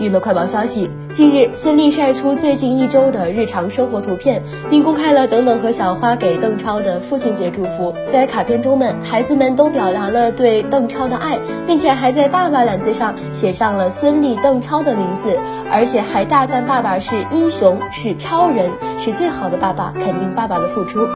娱乐快报消息：近日，孙俪晒出最近一周的日常生活图片，并公开了等等和小花给邓超的父亲节祝福。在卡片中们，孩子们都表达了对邓超的爱，并且还在“爸爸”两字上写上了孙俪、邓超的名字，而且还大赞爸爸是英雄，是超人，是最好的爸爸，肯定爸爸的付出。